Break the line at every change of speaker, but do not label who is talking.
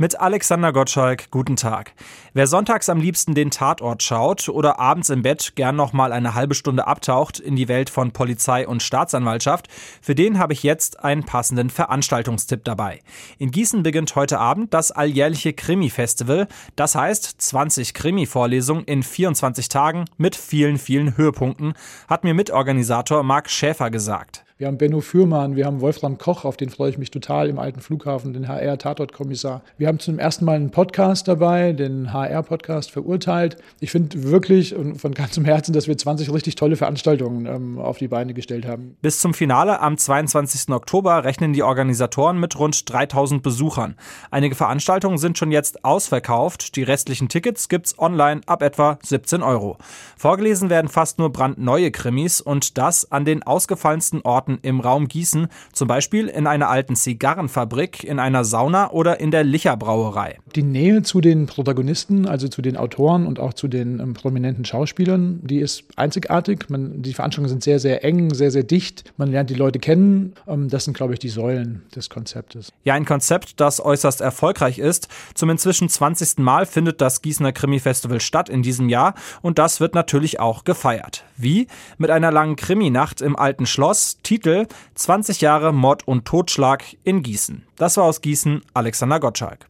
Mit Alexander Gottschalk, guten Tag. Wer sonntags am liebsten den Tatort schaut oder abends im Bett gern noch mal eine halbe Stunde abtaucht in die Welt von Polizei und Staatsanwaltschaft, für den habe ich jetzt einen passenden Veranstaltungstipp dabei. In Gießen beginnt heute Abend das alljährliche Krimi-Festival. Das heißt 20 Krimi-Vorlesungen in 24 Tagen mit vielen, vielen Höhepunkten, hat mir Mitorganisator Marc Schäfer gesagt.
Wir haben Benno Fürmann, wir haben Wolfram Koch, auf den freue ich mich total im alten Flughafen, den HR-Tatortkommissar. Wir haben zum ersten Mal einen Podcast dabei, den HR-Podcast verurteilt. Ich finde wirklich und von ganzem Herzen, dass wir 20 richtig tolle Veranstaltungen ähm, auf die Beine gestellt haben.
Bis zum Finale am 22. Oktober rechnen die Organisatoren mit rund 3000 Besuchern. Einige Veranstaltungen sind schon jetzt ausverkauft. Die restlichen Tickets gibt's online ab etwa 17 Euro. Vorgelesen werden fast nur brandneue Krimis und das an den ausgefallensten Orten Orten im Raum Gießen, zum Beispiel in einer alten Zigarrenfabrik, in einer Sauna oder in der Licher Brauerei.
Die Nähe zu den Protagonisten, also zu den Autoren und auch zu den ähm, prominenten Schauspielern, die ist einzigartig. Man, die Veranstaltungen sind sehr, sehr eng, sehr, sehr dicht. Man lernt die Leute kennen. Ähm, das sind, glaube ich, die Säulen des Konzeptes.
Ja, ein Konzept, das äußerst erfolgreich ist. Zum inzwischen 20. Mal findet das Gießener Krimi-Festival statt in diesem Jahr und das wird natürlich auch gefeiert. Wie? Mit einer langen Krimi-Nacht im alten Schloss, Titel 20 Jahre Mord und Totschlag in Gießen. Das war aus Gießen Alexander Gottschalk.